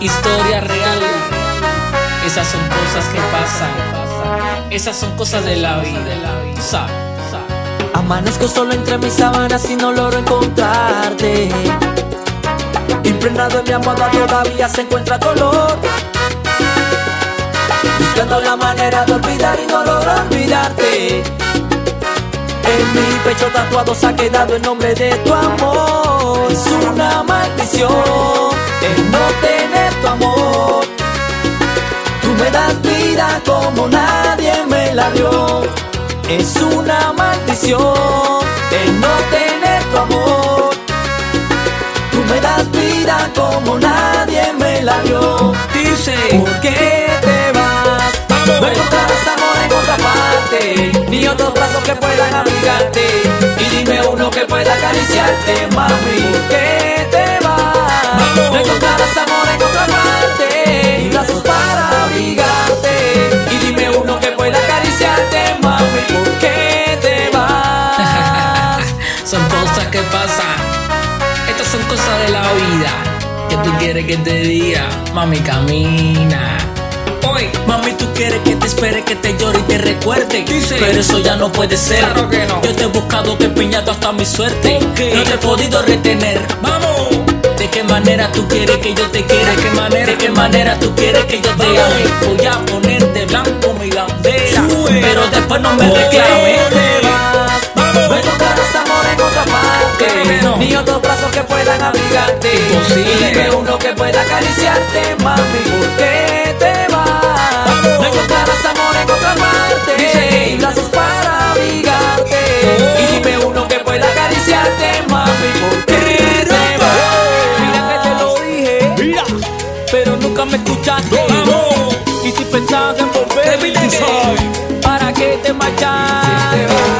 Historia real. Esas son cosas que pasan. Esas son cosas de la vida. Amanezco solo entre mis sábanas y no logro encontrarte. Impregnado en mi almohada todavía se encuentra dolor. Buscando la manera de olvidar y no logro olvidarte. En mi pecho tatuado se ha quedado el nombre de tu amor. Es una maldición el no tener tu amor. Tú me das vida como nadie me la dio. Es una maldición el no tener tu amor. Tú me das vida como nadie me la dio. Dice, ¿Por qué te vas? No encontrarás amor en otra parte, ni otros brazos que puedan abrigarte. Y dime uno que pueda acariciarte, mami. Son cosas que pasan. Estas son cosas de la vida. Que tú quieres que te diga, mami, camina. Hoy, Mami, tú quieres que te espere, que te llore y te recuerde. Dice. Pero eso ya no puede ser. Claro que no. Yo te he buscado, que he empeñado hasta mi suerte. ¿Por qué? No te he podido retener. vamos. ¿De qué manera tú quieres que yo te quiera? ¿De qué manera? ¿De qué manera tú quieres que yo te ame? Voy a ponerte blanco mi bandera. Sube. Pero después no me ¿Por qué reclames. Que puedan abrigarte. Imposible. Y dime uno que pueda acariciarte, mami. ¿Por qué te vas? No encontrarás amor en otra parte. Ni brazos para abrigarte. Y dime uno que pueda acariciarte, mami. ¿Por qué te vas? Mira que te lo dije. Mira, Pero nunca me escuchaste. Y si pensabas en volver, que- ¿para qué te marchaste?